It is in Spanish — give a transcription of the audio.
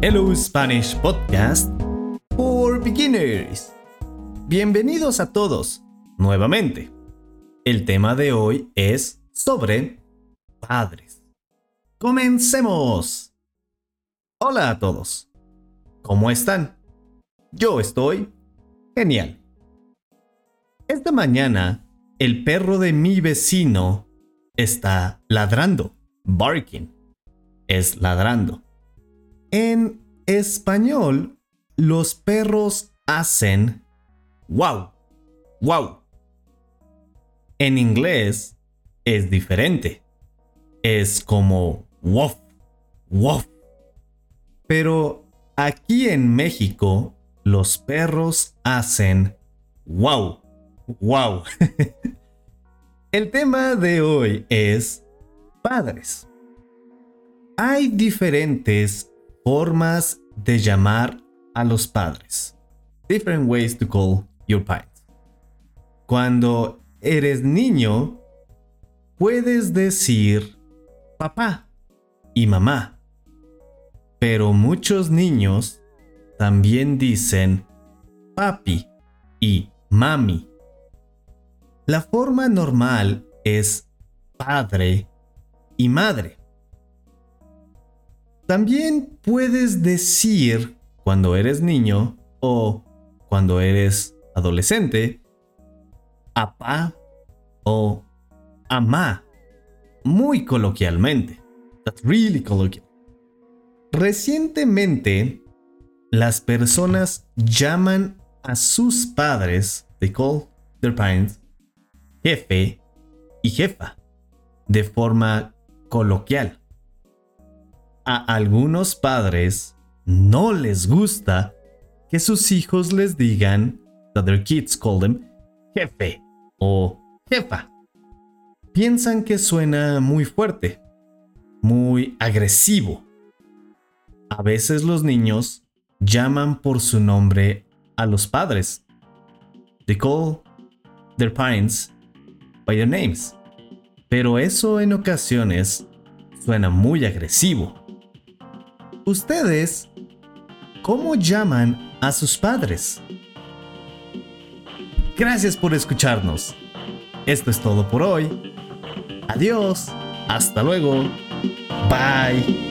Hello Spanish Podcast for Beginners. Bienvenidos a todos nuevamente. El tema de hoy es sobre padres. Comencemos. Hola a todos. ¿Cómo están? Yo estoy genial. Esta mañana, el perro de mi vecino está ladrando, barking. Es ladrando. En español, los perros hacen wow, wow. En inglés es diferente. Es como woof, woof. Pero aquí en México, los perros hacen wow, wow. El tema de hoy es padres. Hay diferentes formas de llamar a los padres. Different ways to call your parents. Cuando eres niño, puedes decir papá y mamá. Pero muchos niños también dicen papi y mami. La forma normal es padre y madre. También puedes decir cuando eres niño o cuando eres adolescente, apá o amá, muy coloquialmente. That's really colloquial. Recientemente, las personas llaman a sus padres, they call their parents, jefe y jefa, de forma coloquial a algunos padres no les gusta que sus hijos les digan, that their kids call them, jefe o jefa. Piensan que suena muy fuerte, muy agresivo. A veces los niños llaman por su nombre a los padres. They call their parents by their names. Pero eso en ocasiones suena muy agresivo. ¿Ustedes cómo llaman a sus padres? Gracias por escucharnos. Esto es todo por hoy. Adiós. Hasta luego. Bye.